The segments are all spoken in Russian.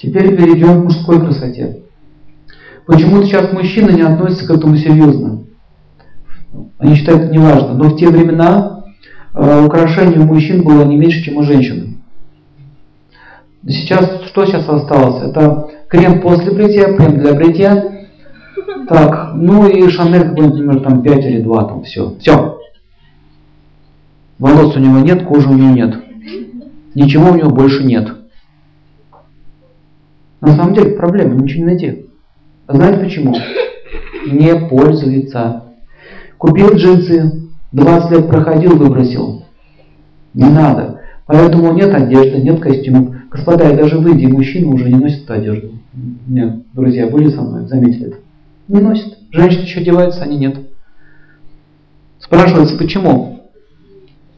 Теперь перейдем к мужской красоте. Почему-то сейчас мужчины не относятся к этому серьезно. Они считают это неважно. Но в те времена э, украшение у мужчин было не меньше, чем у женщин. Сейчас, что сейчас осталось? Это крем после бритья, крем для бритья. Так, ну и Шанель какой-нибудь, например, там 5 или 2, там все. Все. Волос у него нет, кожи у него нет. Ничего у него больше нет. На самом деле проблема, ничего не найти. А знаете почему? Не пользуется. Купил джинсы, 20 лет проходил, выбросил. Не надо. Поэтому нет одежды, нет костюмов. Господа, и даже выйди, мужчины уже не носят одежду. Нет, друзья, были со мной, заметили это. Не носят. Женщины еще одеваются, они нет. Спрашивается, почему?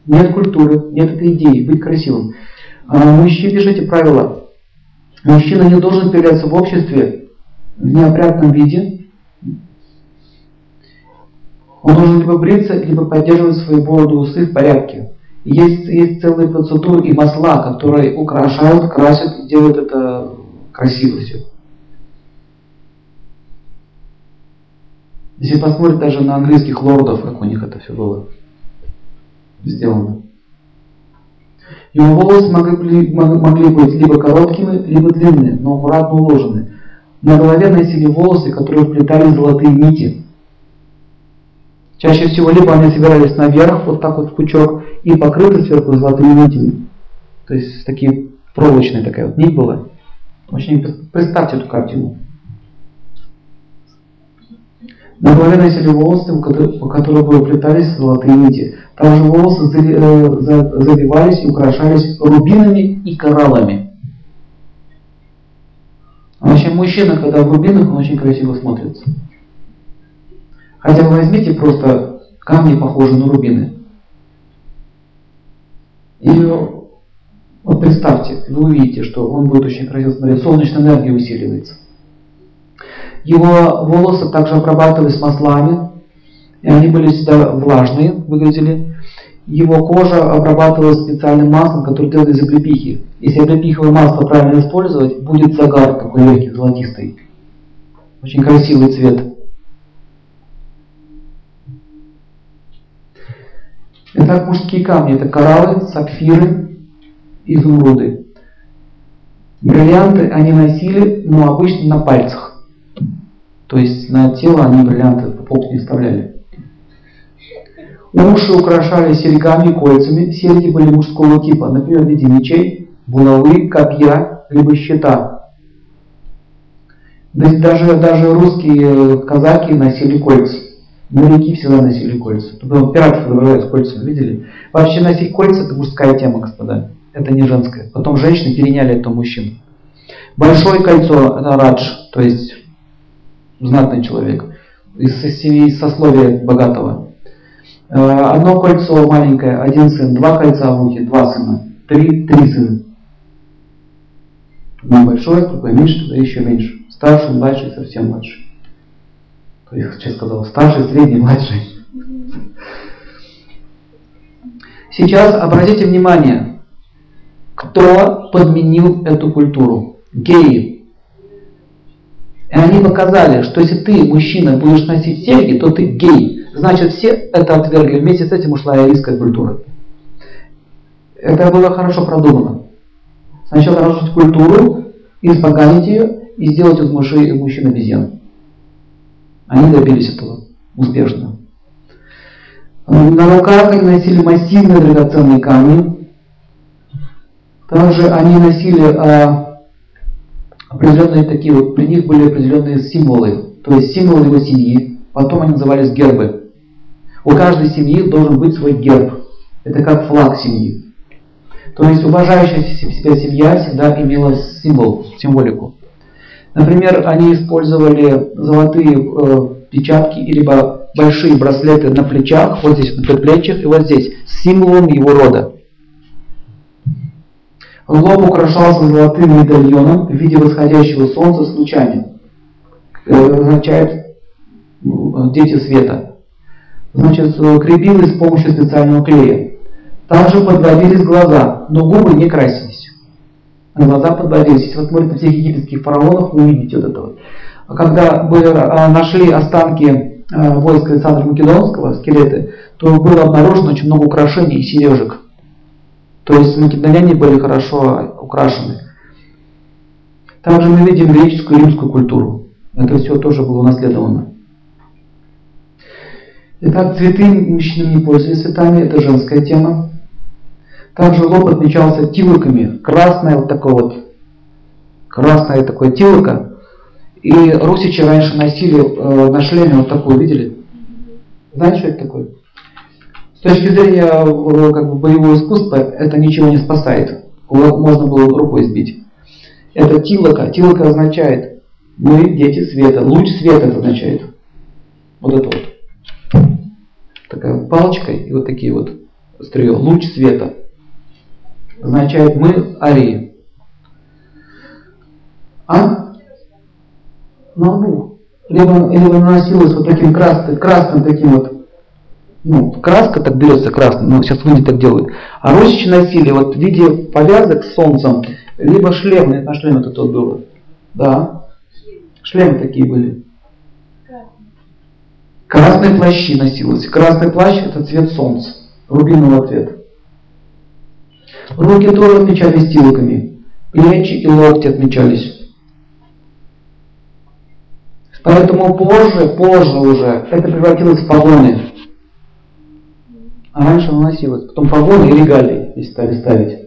Нет культуры, нет этой идеи, быть красивым. А мужчине пишите правила. Мужчина не должен появляться в обществе в неопрятном виде. Он должен либо бриться, либо поддерживать свои бороду усы в порядке. Есть, есть целые процедуры и масла, которые украшают, красят, делают это красиво все. Если посмотреть даже на английских лордов, как у них это все было сделано. Его волосы могли, могли быть либо короткими, либо длинными, но аккуратно уложены. На голове носили волосы, которые вплетали золотые нити. Чаще всего либо они собирались наверх, вот так вот в пучок, и покрыты сверху золотыми нитями. То есть такие проволочная такая вот нить была. Очень представьте эту картину. На голове носили волосы, по которым выплетались золотые нити. Также волосы э, забивались и украшались рубинами и кораллами. А вообще мужчина, когда в рубинах, он очень красиво смотрится. Хотя вы возьмите просто камни, похожие на рубины. И вот представьте, вы увидите, что он будет очень красиво смотреться. Солнечная энергия усиливается. Его волосы также обрабатывались маслами, и они были всегда влажные, выглядели. Его кожа обрабатывалась специальным маслом, которое делали из облепихи. Если облепиховое масло правильно использовать, будет загар такой легкий, золотистый. Очень красивый цвет. Итак, мужские камни это кораллы, сапфиры, изумруды. Бриллианты они носили, но обычно на пальцах. То есть на тело они бриллианты попу не вставляли. Уши украшали серьгами кольцами. Серьги были мужского типа, например, в виде мечей, булавы, копья, либо щита. Даже, даже русские казаки носили кольца. Моряки всегда носили кольца. Тут пиратов изображают с кольцами, видели? Вообще носить кольца это мужская тема, господа. Это не женская. Потом женщины переняли это мужчин. Большое кольцо это радж, то есть знатный человек, из семьи сословия богатого. Э, одно кольцо маленькое, один сын, два кольца в ухе, два сына, три, три сына. Одно большое, другое меньше, другое еще меньше. Старший, младший, совсем младший. Я сейчас сказал, старший, средний, младший. Сейчас обратите внимание, кто подменил эту культуру. Геи. И они показали, что если ты, мужчина, будешь носить серьги, то ты гей. Значит, все это отвергли. Вместе с этим ушла арийская культура. Это было хорошо продумано. Сначала разрушить культуру, испоганить ее и сделать из мужчин, мужчин обезьян. Они добились этого успешно. На руках они носили массивные драгоценные камни. Также они носили а, определенные такие вот, при них были определенные символы, то есть символы его семьи, потом они назывались гербы. У каждой семьи должен быть свой герб. Это как флаг семьи. То есть уважающая себя семья всегда имела символ, символику. Например, они использовали золотые э, печатки либо большие браслеты на плечах, вот здесь на предплечьях и вот здесь, с символом его рода. Лоб украшался золотым медальоном в виде восходящего солнца с лучами. Это означает ну, дети света. Значит, крепилось с помощью специального клея. Также подводились глаза, но губы не красились. глаза подводились. Если вы смотрите на всех египетских фараонов, вы увидите вот это вот. А когда были, а, нашли останки войска Александра Македонского, скелеты, то было обнаружено очень много украшений и сережек. То есть македоняне были хорошо украшены. Также мы видим греческую и римскую культуру. Это все тоже было унаследовано. Итак, цветы мужчины не пользовались цветами, это женская тема. Также лоб отмечался тилоками, красное вот такое вот, красное такое тилоко. И русичи раньше носили э, на шлеме вот такую, видели? Знаете, что это такое? С точки зрения э, как бы, боевого искусства это ничего не спасает. Можно было рукой сбить. Это тилока. Тилока означает мы дети света. Луч света означает. Вот это вот. Такая палочка и вот такие вот острие. Луч света. Означает мы арии. А? На лбу. Либо, либо наносилось вот таким красным, красным таким вот ну, краска так берется красная, ну, сейчас люди так делают. А русичи носили вот в виде повязок с солнцем, либо шлемы, на шлеме это тот было. Да. Шлемы такие были. Красные плащи носилось. Красный плащ это цвет солнца, рубинового цвета. Руки тоже отмечались тилками. Плечи и локти отмечались. Поэтому позже, позже уже это превратилось в погоны. А раньше наносилось. Потом погоны и регалии, если стали ставить.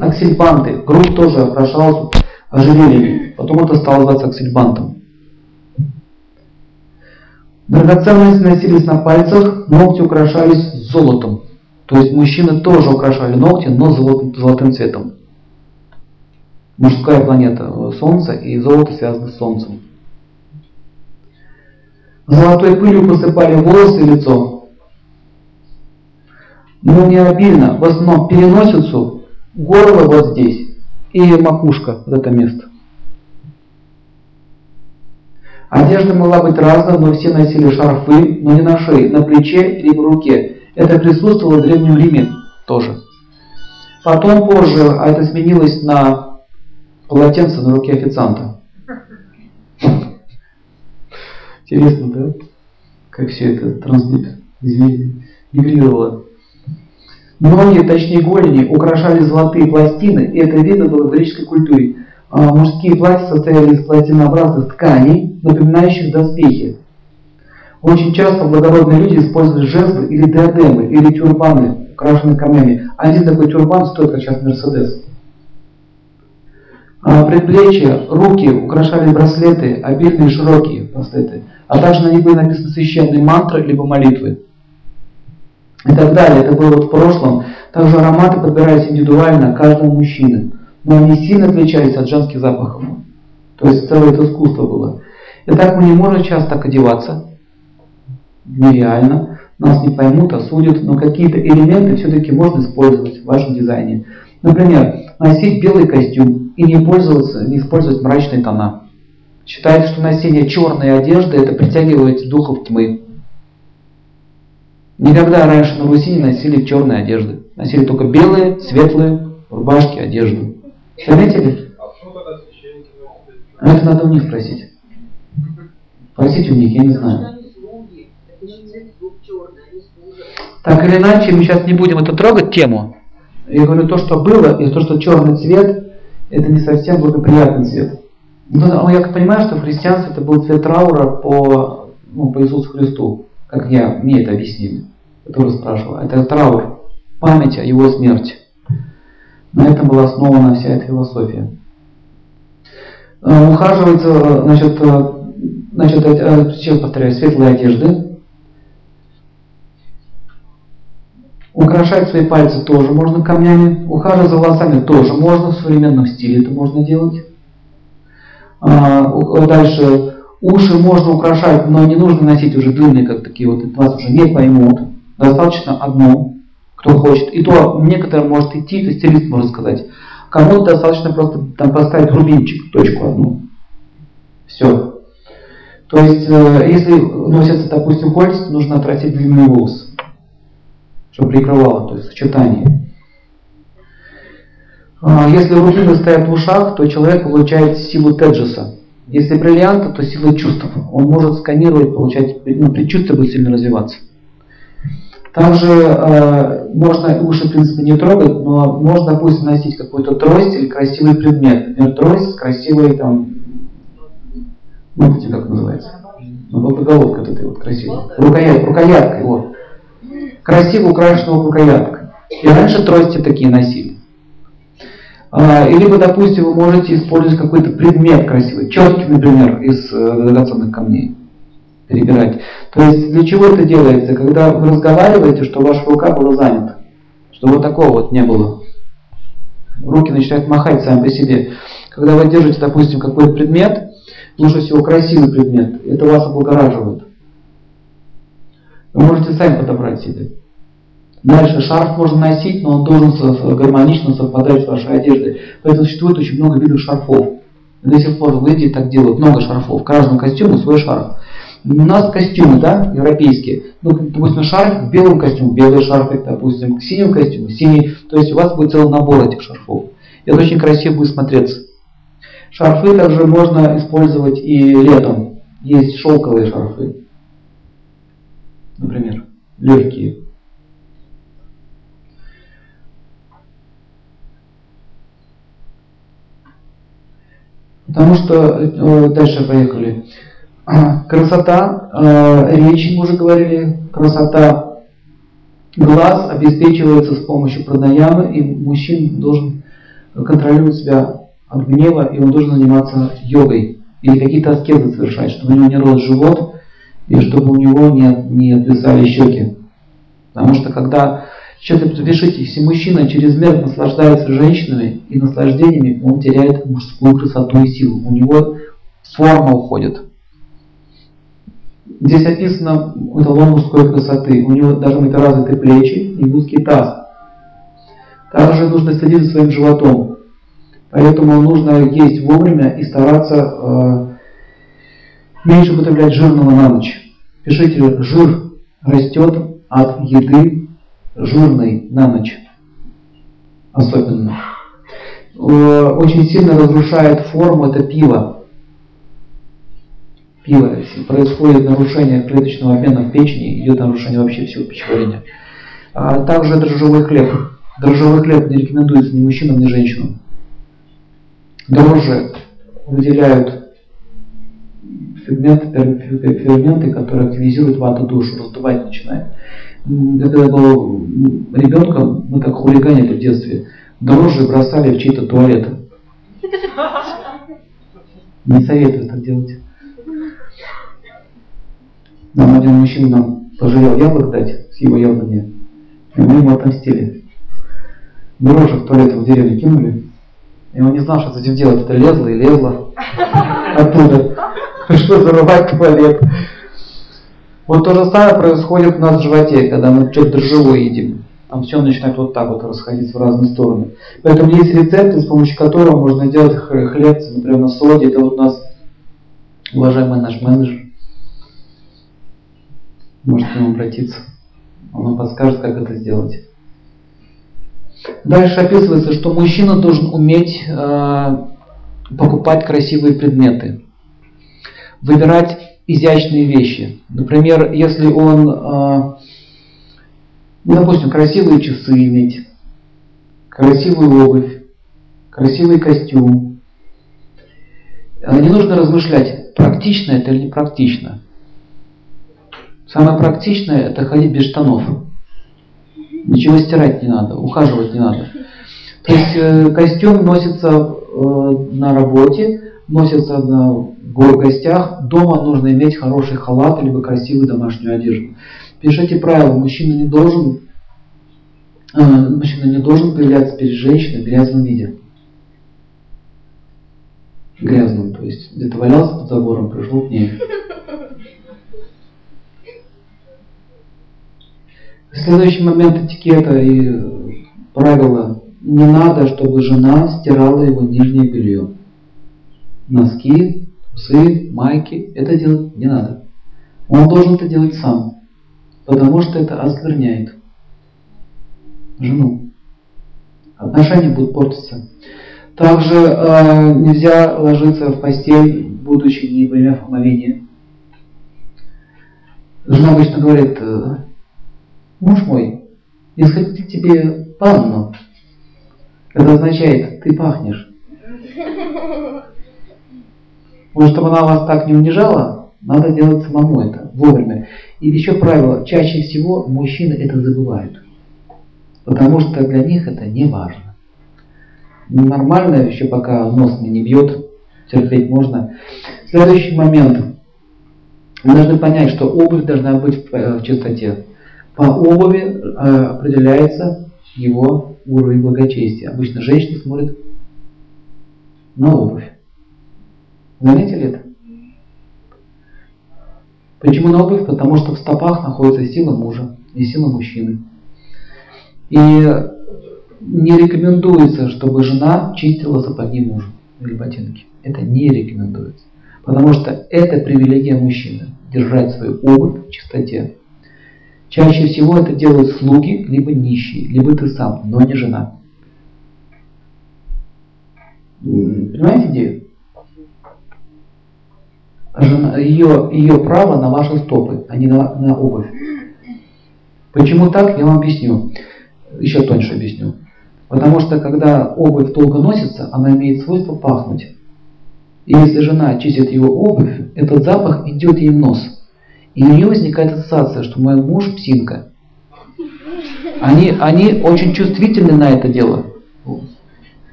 Аксельбанты. Грудь тоже окрашалась ожерельями. Потом это стало называться аксельбантом. Драгоценности носились на пальцах, ногти украшались золотом. То есть мужчины тоже украшали ногти, но золотым, цветом. Мужская планета Солнце и золото связано с Солнцем. Золотой пылью посыпали волосы и лицо. Но не обильно, в основном переносицу, горло вот здесь и макушка, вот это место. Одежда могла быть разная, но все носили шарфы, но не на шее, на плече либо руке. Это присутствовало в Древнем Риме тоже. Потом позже а это сменилось на полотенце на руке официанта. Интересно, да? Как все это трансмигрировало. Многие, точнее голени, украшали золотые пластины, и это видно было в греческой культуре. А мужские платья состояли из пластинообразных тканей, напоминающих доспехи. Очень часто благородные люди использовали жезлы или диадемы, или тюрбаны, украшенные камнями. Один такой тюрбан стоит, как сейчас Мерседес. А предплечья, руки украшали браслеты, обильные широкие браслеты, а также на них были написаны священные мантры либо молитвы. И так далее. Это было в прошлом. Также ароматы подбирались индивидуально каждому мужчине но они сильно отличались от женских запахов. То есть целое это искусство было. И так мы не можем часто так одеваться. Нереально. Нас не поймут, осудят, но какие-то элементы все-таки можно использовать в вашем дизайне. Например, носить белый костюм и не пользоваться, не использовать мрачные тона. Считается, что носение черной одежды это притягивает духов тьмы. Никогда раньше на Руси не носили черные одежды. Носили только белые, светлые рубашки, одежду. Заметили? А это надо у них спросить. Спросите у них, я не знаю. Так или иначе, мы сейчас не будем это трогать тему. Я говорю, то, что было, и то, что черный цвет, это не совсем благоприятный цвет. Но ну, я понимаю, что в христианстве это был цвет траура по, ну, по Иисусу Христу, как я, мне это объяснили. Тоже спрашивал. Это траур, память о его смерти. На этом была основана вся эта философия. Э, ухаживается, э, значит, э, значит, сейчас повторяю, светлые одежды. Украшать свои пальцы тоже можно камнями. Ухаживать за волосами тоже можно, в современном стиле это можно делать. А, дальше, уши можно украшать, но не нужно носить уже длинные, как такие вот, вас уже не поймут. Достаточно одно кто хочет. И то некоторым может идти, то стилист может сказать. Кому-то достаточно просто там поставить рубинчик, точку одну. Все. То есть, э, если носится, допустим, кольца, то нужно отрастить длинные волосы, чтобы прикрывало, то есть сочетание. А, если рубины стоят в ушах, то человек получает силу Теджеса. Если бриллианты, то сила чувств. Он может сканировать, получать, ну, предчувствие будет сильно развиваться. Также э, можно уши, в принципе, не трогать, но можно, допустим, носить какую-то трость или красивый предмет. Например, трость с красивой, там, ну, эти как называется? Ну, вот головка вот этой вот красивой. Рукоять, рукояткой, вот. Красиво украшенного рукояткой. И раньше трости такие носили. А, либо, допустим, вы можете использовать какой-то предмет красивый, четкий, например, из э, драгоценных камней перебирать. То есть для чего это делается? Когда вы разговариваете, что ваша рука была занята. Чтобы вот такого вот не было. Руки начинают махать сами по себе. Когда вы держите, допустим, какой-то предмет, лучше всего красивый предмет, это вас облагораживает. Вы можете сами подобрать себе. Дальше шарф можно носить, но он должен гармонично совпадать с вашей одеждой. Поэтому существует очень много видов шарфов. До сих пор в Индии так делают, много шарфов. Каждому костюму свой шарф. У нас костюмы, да, европейские. Ну, допустим, шарф в белом костюме, белый шарф, допустим, к синему костюму, синий. То есть у вас будет целый набор этих шарфов. И это очень красиво будет смотреться. Шарфы также можно использовать и летом. Есть шелковые шарфы. Например, легкие. Потому что, э, дальше поехали. Красота э, речи, мы уже говорили, красота глаз обеспечивается с помощью пранаямы, и мужчина должен контролировать себя от гнева, и он должен заниматься йогой или какие-то аскезы совершать, чтобы у него не рос живот, и чтобы у него не, не отвисали щеки. Потому что когда Сейчас запишите, если мужчина чрезмерно наслаждается женщинами и наслаждениями, он теряет мужскую красоту и силу. У него форма уходит. Здесь описано эталон мужской красоты. У него должны быть развиты плечи и узкий таз. Также нужно следить за своим животом. Поэтому нужно есть вовремя и стараться э, меньше употреблять жирного на ночь. Пишите, жир растет от еды жирной на ночь. Особенно. Э, очень сильно разрушает форму это пиво пива, происходит нарушение клеточного обмена в печени, идет нарушение вообще всего пищеварения. А также дрожжевой хлеб. Дрожжевой хлеб не рекомендуется ни мужчинам, ни женщинам. Дрожжи выделяют ферменты, ферменты, которые активизируют вату душу, раздувать начинает. Когда я был ребенком, мы как хулиганили в детстве, дрожжи бросали в чьи-то туалеты. Не советую так делать. Нам один мужчина пожалел яблок дать с его яблони, и мы ему отомстили. Дрожжи в туалет в деревне кинули, и он не знал, что с этим делать. Это лезло и лезло оттуда. Пришлось зарывать туалет. Вот то же самое происходит у нас в животе, когда мы что-то дрожжевое едим. Там все начинает вот так вот расходиться в разные стороны. Поэтому есть рецепты, с помощью которого можно делать хлеб, например, на соде. Это вот у нас уважаемый наш менеджер можете к нему обратиться. Он вам подскажет, как это сделать. Дальше описывается, что мужчина должен уметь э, покупать красивые предметы, выбирать изящные вещи. Например, если он, э, ну, допустим, красивые часы иметь, красивую обувь, красивый костюм. Э, не нужно размышлять, практично это или не практично. Самое практичное это ходить без штанов. Ничего стирать не надо, ухаживать не надо. То есть э, костюм носится э, на работе, носится на гостях. Дома нужно иметь хороший халат либо красивую домашнюю одежду. Пишите правила, мужчина не должен, э, мужчина не должен появляться перед женщиной в грязном виде. Грязным, то есть где-то валялся под забором, пришел к ней. Следующий момент этикета и правила. Не надо, чтобы жена стирала его нижнее белье. Носки, трусы, майки. Это делать не надо. Он должен это делать сам. Потому что это оскверняет жену. отношения будут портиться. Также э, нельзя ложиться в постель, будучи не во время омовения. Жена обычно говорит, «Э, муж мой, не сходить тебе ванну. Это означает, ты пахнешь. Может, чтобы она вас так не унижала, надо делать самому это вовремя. И еще правило, чаще всего мужчины это забывают. Потому что для них это не важно. Нормально, еще пока нос не бьет, терпеть можно. Следующий момент. Мы должны понять, что обувь должна быть в э, чистоте. По обуви э, определяется его уровень благочестия. Обычно женщина смотрит на обувь. Заметили это? Почему на обувь? Потому что в стопах находится сила мужа и сила мужчины. И не рекомендуется, чтобы жена чистила сапоги мужа или ботинки. Это не рекомендуется. Потому что это привилегия мужчины. Держать свою обувь в чистоте. Чаще всего это делают слуги, либо нищие, либо ты сам, но не жена. Понимаете идею? Ее, ее право на ваши стопы, а не на, на обувь. Почему так, я вам объясню. Еще тоньше объясню. Потому что когда обувь долго носится, она имеет свойство пахнуть. И если жена чистит его обувь, этот запах идет ей в нос. И у нее возникает ассоциация, что мой муж псинка. Они, они очень чувствительны на это дело.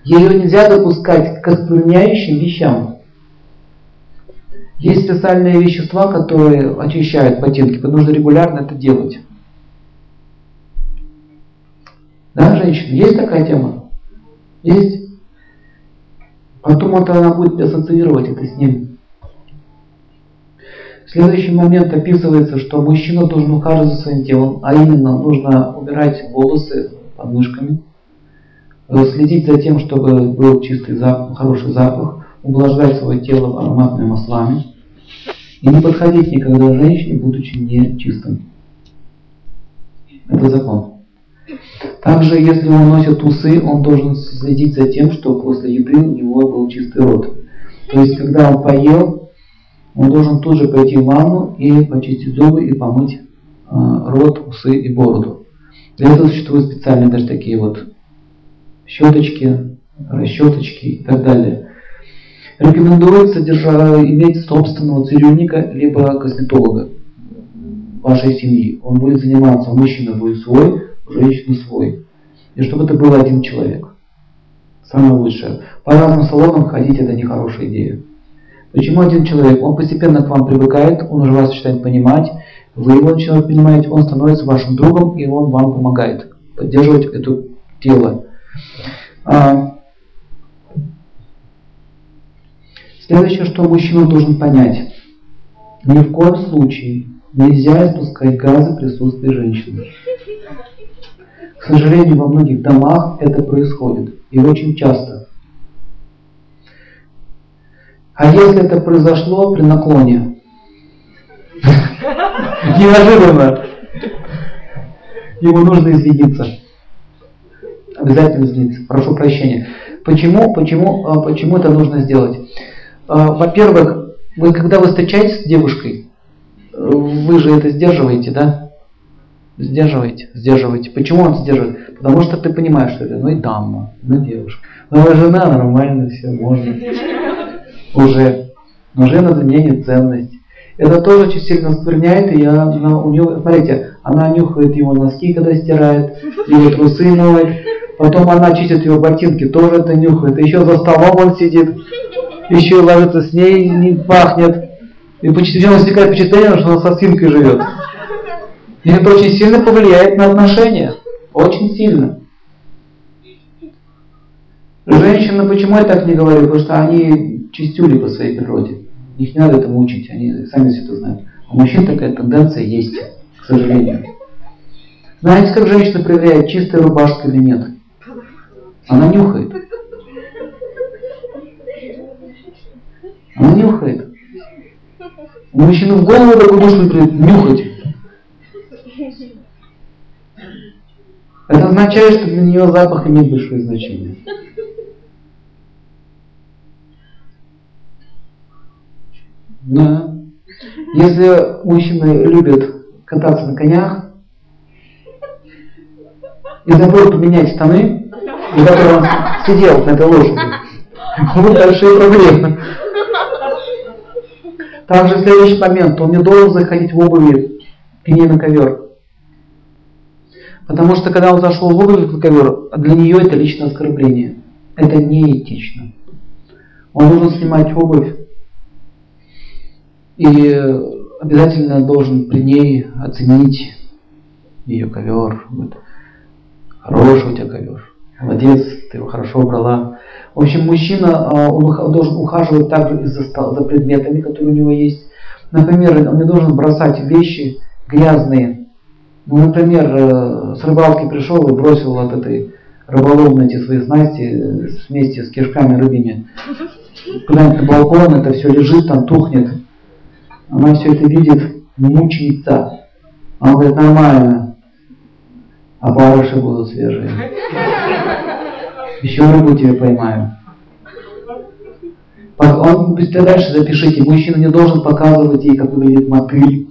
Ее нельзя допускать к оскверняющим вещам. Есть специальные вещества, которые очищают ботинки, нужно регулярно это делать. Да, женщина? Есть такая тема? Есть? Потом это она будет ассоциировать это с ним. Следующий момент описывается, что мужчина должен ухаживать за своим телом, а именно нужно убирать волосы под мышками, следить за тем, чтобы был чистый запах, хороший запах, увлажнять свое тело ароматными маслами и не подходить никогда женщине, будучи не чистым. Это закон. Также, если он носит усы, он должен следить за тем, что после еды у него был чистый рот. То есть, когда он поел, он должен тут же пойти в ванну и почистить зубы и помыть э, рот, усы и бороду. Для этого существуют специальные даже такие вот щеточки, расчеточки и так далее. Рекомендуется держа, иметь собственного цирюльника либо косметолога вашей семьи. Он будет заниматься, мужчина будет свой, женщины свой. И чтобы это был один человек. Самое лучшее. По разным салонам ходить это нехорошая идея. Почему один человек? Он постепенно к вам привыкает, он уже вас начинает понимать, вы его начинаете понимать, он становится вашим другом, и он вам помогает поддерживать это тело. А, следующее, что мужчина должен понять. Ни в коем случае нельзя испускать газы в присутствии женщины. К сожалению, во многих домах это происходит. И очень часто. А если это произошло при наклоне? Неожиданно. Ему нужно извиниться. Обязательно извиниться. Прошу прощения. Почему, почему, а, почему это нужно сделать? А, во-первых, вы когда вы встречаетесь с девушкой, вы же это сдерживаете, да? Сдерживайте, сдерживайте. Почему он сдерживает? Потому что ты понимаешь, что это ну и дама, ну девушка. Ну жена, нормально, все, можно. Уже. Но жена для меня не ценность. Это тоже очень сильно скверняет, и я, она, у нее, смотрите, она нюхает его носки, когда стирает, его трусы моет, потом она чистит его ботинки, тоже это нюхает, еще за столом он сидит, еще ложится с ней, не пахнет. И постепенно возникает впечатление, что она со свинкой живет. И это очень сильно повлияет на отношения. Очень сильно. Женщины, почему я так не говорю? Потому что они чистюли по своей природе. Их не надо этому учить, они сами все это знают. А у мужчин такая тенденция есть, к сожалению. Знаете, как женщина проверяет, чистая рубашка или нет? Она нюхает. Она нюхает. У мужчины в голову такой мысль нюхать. Это означает, что для нее запах имеет большое значение. Да. Если мужчины любят кататься на конях и забыл поменять штаны, в которых он сидел на этой лошади, будут большие проблемы. Также следующий момент, он не должен заходить в обуви к ней на ковер. Потому что когда он зашел в обувь на ковер, для нее это личное оскорбление. Это неэтично. Он должен снимать обувь и обязательно должен при ней оценить ее ковер. Хороший у тебя ковер. Молодец, ты его хорошо убрала. В общем, мужчина он должен ухаживать также и за, предметами, которые у него есть. Например, он не должен бросать вещи грязные. Ну, например, э, с рыбалки пришел и бросил от этой рыболовной эти свои снасти вместе с кишками рыбьими. Куда-нибудь на балкон, это все лежит, там тухнет. Она все это видит, мучается. Она говорит, нормально. А барыши будут свежие. Еще рыбу тебе поймаю. Он, дальше запишите, мужчина не должен показывать ей, как выглядит мотыль.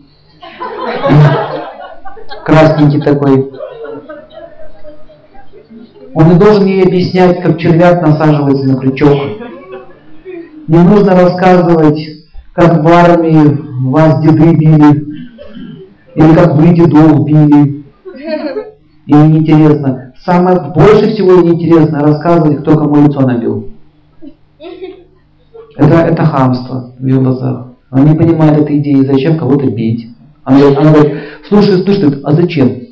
Красненький такой. Он не должен ей объяснять, как червяк насаживается на крючок. Не нужно рассказывать, как в армии вас деды били, или как вы дедов били. И неинтересно. Самое больше всего неинтересно рассказывать, кто кому лицо набил. Это, это хамство в ее глазах. Она не понимает этой идеи, зачем кого-то бить. Она, она говорит, слушай, слушай, а зачем?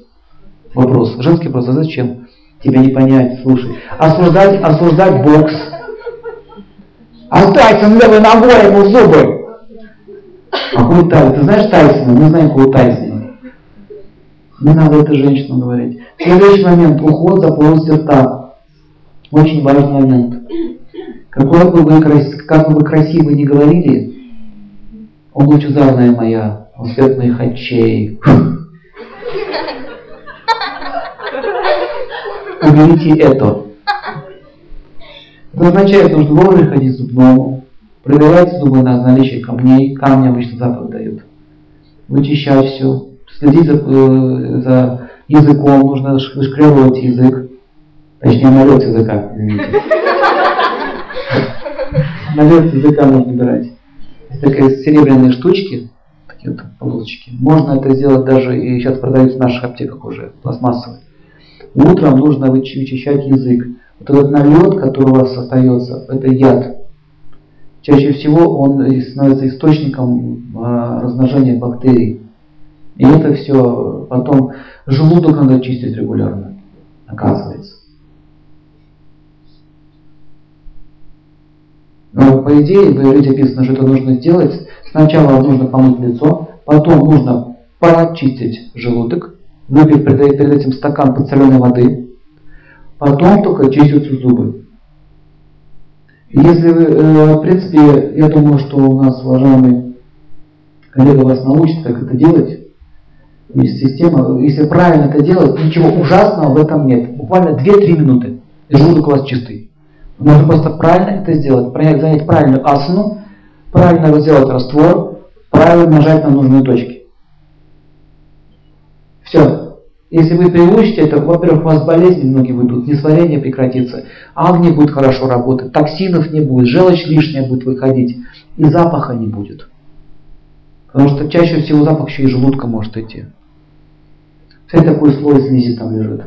Вопрос, женский вопрос, а зачем? Тебе не понять, слушай. Осуждать, осуждать бокс. А Тайсон левой ногой ему зубы. Какой Тайсон? Ты знаешь Тайсона? Мы знаем, какого Тайсона. Не надо это женщинам говорить. Следующий момент. Уход за полостью рта. Очень важный момент. Какой бы вы, как бы вы красиво не говорили, он лучезарная моя, он свет моих очей. Уберите это. Это означает, нужно вовремя ходить зубному, проверять зубы на наличие камней, камни обычно запах дают, вычищать все, следить за, э, за языком, нужно шкребывать язык, точнее налет языка, Налет языка нужно убирать. Есть такие серебряные штучки, такие вот полосочки. Можно это сделать даже, и сейчас продаются в наших аптеках уже, пластмассовые. Утром нужно вычищать язык. Вот этот налет, который у вас остается, это яд. Чаще всего он становится источником а, размножения бактерий. И это все потом желудок надо чистить регулярно, оказывается. Но по идее, в Иврите написано, что это нужно сделать. Сначала нужно помыть лицо, потом нужно прочистить желудок, выпить перед, перед этим стакан подсоленной воды, потом только чистятся зубы. Если вы, э, в принципе, я думаю, что у нас уважаемый коллега вас научит, как это делать, есть система, если правильно это делать, ничего ужасного в этом нет. Буквально 2-3 минуты, и желудок у вас чистый. Нужно просто правильно это сделать, занять правильную асану, правильно сделать раствор, правильно нажать на нужные точки. Все. Если вы приучите это, во-первых, у вас болезни многие выйдут, несварение прекратится, агни будет хорошо работать, токсинов не будет, желчь лишняя будет выходить, и запаха не будет. Потому что чаще всего запах еще и желудка может идти. Все такой слой слизи там лежит.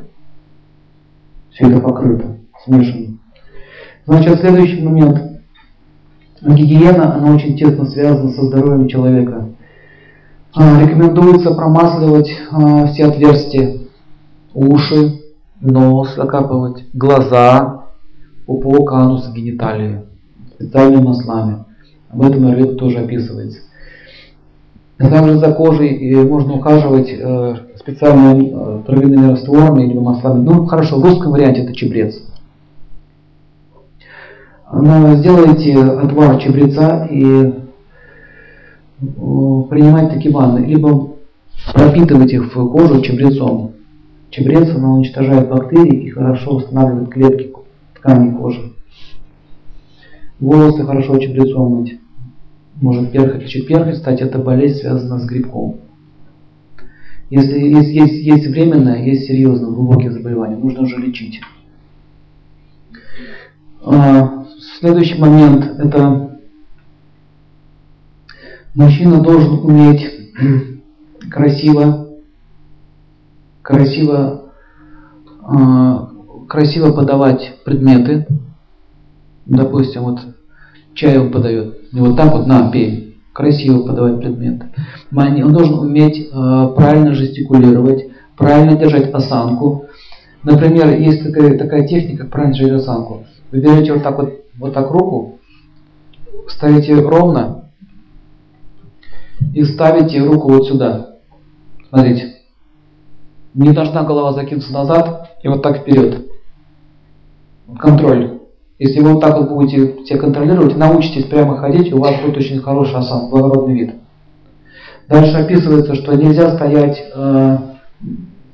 Все это покрыто, смешано. Значит, следующий момент. Гигиена, она очень тесно связана со здоровьем человека. А, рекомендуется промасливать а, все отверстия, уши, нос закапывать, глаза, пупок, анус, гениталии специальными маслами. Об этом Аюрведа тоже описывается. А также за кожей можно ухаживать э, специальными э, травяными растворами или маслами. Ну, хорошо, в русском варианте это чебрец. Но сделайте отвар чебреца и принимать такие ванны, либо пропитывать их в кожу чебрецом. Чабрец, она уничтожает бактерии и хорошо восстанавливает клетки ткани кожи. Волосы хорошо чабрецом мыть. Может перхоть, перхоть, кстати, это болезнь связана с грибком. Если есть, есть, есть временное, есть серьезное, глубокие заболевания, нужно уже лечить. А, следующий момент – это мужчина должен уметь красиво, красиво, а, красиво подавать предметы. Допустим, вот чай он подает, не вот так вот, на, пей красиво подавать предметы. Он должен уметь э, правильно жестикулировать, правильно держать осанку. Например, есть такая, такая техника, правильно держать осанку. Вы берете вот так вот, вот так руку, ставите ровно и ставите руку вот сюда. Смотрите. Не должна голова закинуться назад и вот так вперед. Контроль. Если вы вот так вот будете себя контролировать, научитесь прямо ходить, у вас будет очень хороший осанка, благородный вид. Дальше описывается, что нельзя стоять э,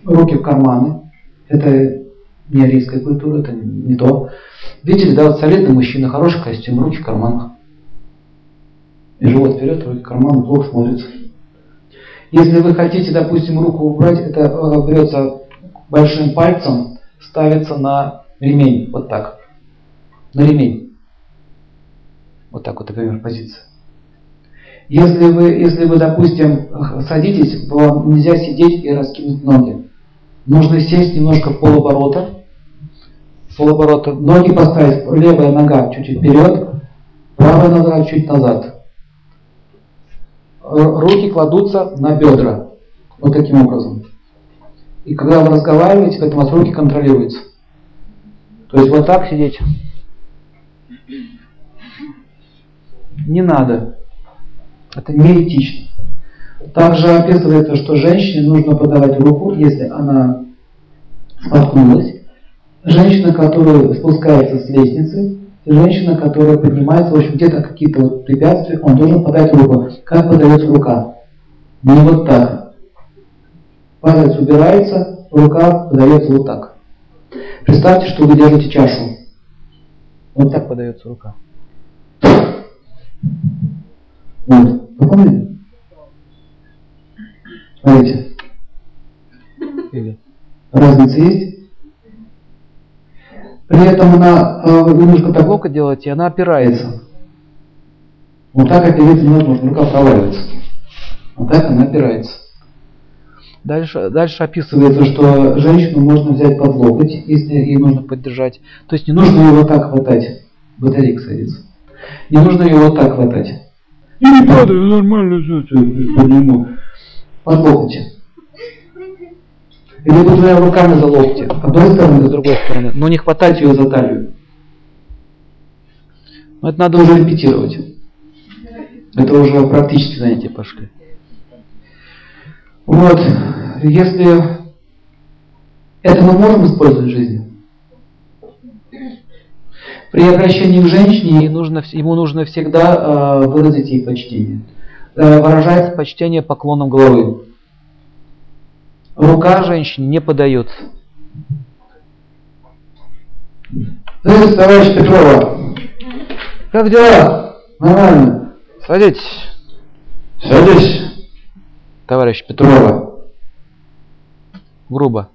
руки в карманы. Это не арийская культура, это не то. Видели, да, солидный мужчина, хороший костюм, руки в карманах. И живот вперед, руки в карманы, плохо смотрится. Если вы хотите, допустим, руку убрать, это э, берется большим пальцем, ставится на ремень, вот так на ремень. Вот так вот, например, позиция. Если вы, если вы, допустим, садитесь, вам нельзя сидеть и раскинуть ноги. Нужно сесть немножко полоборота. Полоборота. Ноги поставить, левая нога чуть вперед, правая нога чуть назад. Руки кладутся на бедра. Вот таким образом. И когда вы разговариваете, поэтому у вас руки контролируются. То есть вот так сидеть. Не надо. Это неэтично. Также описывается, что женщине нужно подавать руку, если она споткнулась. Женщина, которая спускается с лестницы, женщина, которая поднимается, в общем, где-то какие-то вот препятствия, он должен подать руку. Как подается рука? Не вот так. Палец убирается, рука подается вот так. Представьте, что вы держите чашу. Вот так подается рука. Вот. Вы Смотрите. Или? Разница есть? При этом она э, немножко так локоть делаете, и она опирается. Вот так опереться невозможно, рука проваливается. Вот так она опирается. Дальше, дальше описывается, что женщину можно взять под локоть, если ей нужно поддержать. То есть не нужно ее вот так хватать. Батарейка садится. Не нужно ее вот так хватать. Не падай, нормально все, подниму. Под локти. Или буду двумя руками за локти. Одной стороны, с другой стороны. Но не хватать ее за талию. Но это надо уже репетировать. Это уже практически занятия пошли. Вот. Если это мы можем использовать в жизни, при обращении к женщине нужно, ему нужно всегда э, выразить ей почтение. Э, выражать почтение поклоном головы. Рука женщине не подается. Здравствуйте, товарищ Петрова. Как дела? Нормально. Садитесь. Садись. Товарищ Петрова. Грубо.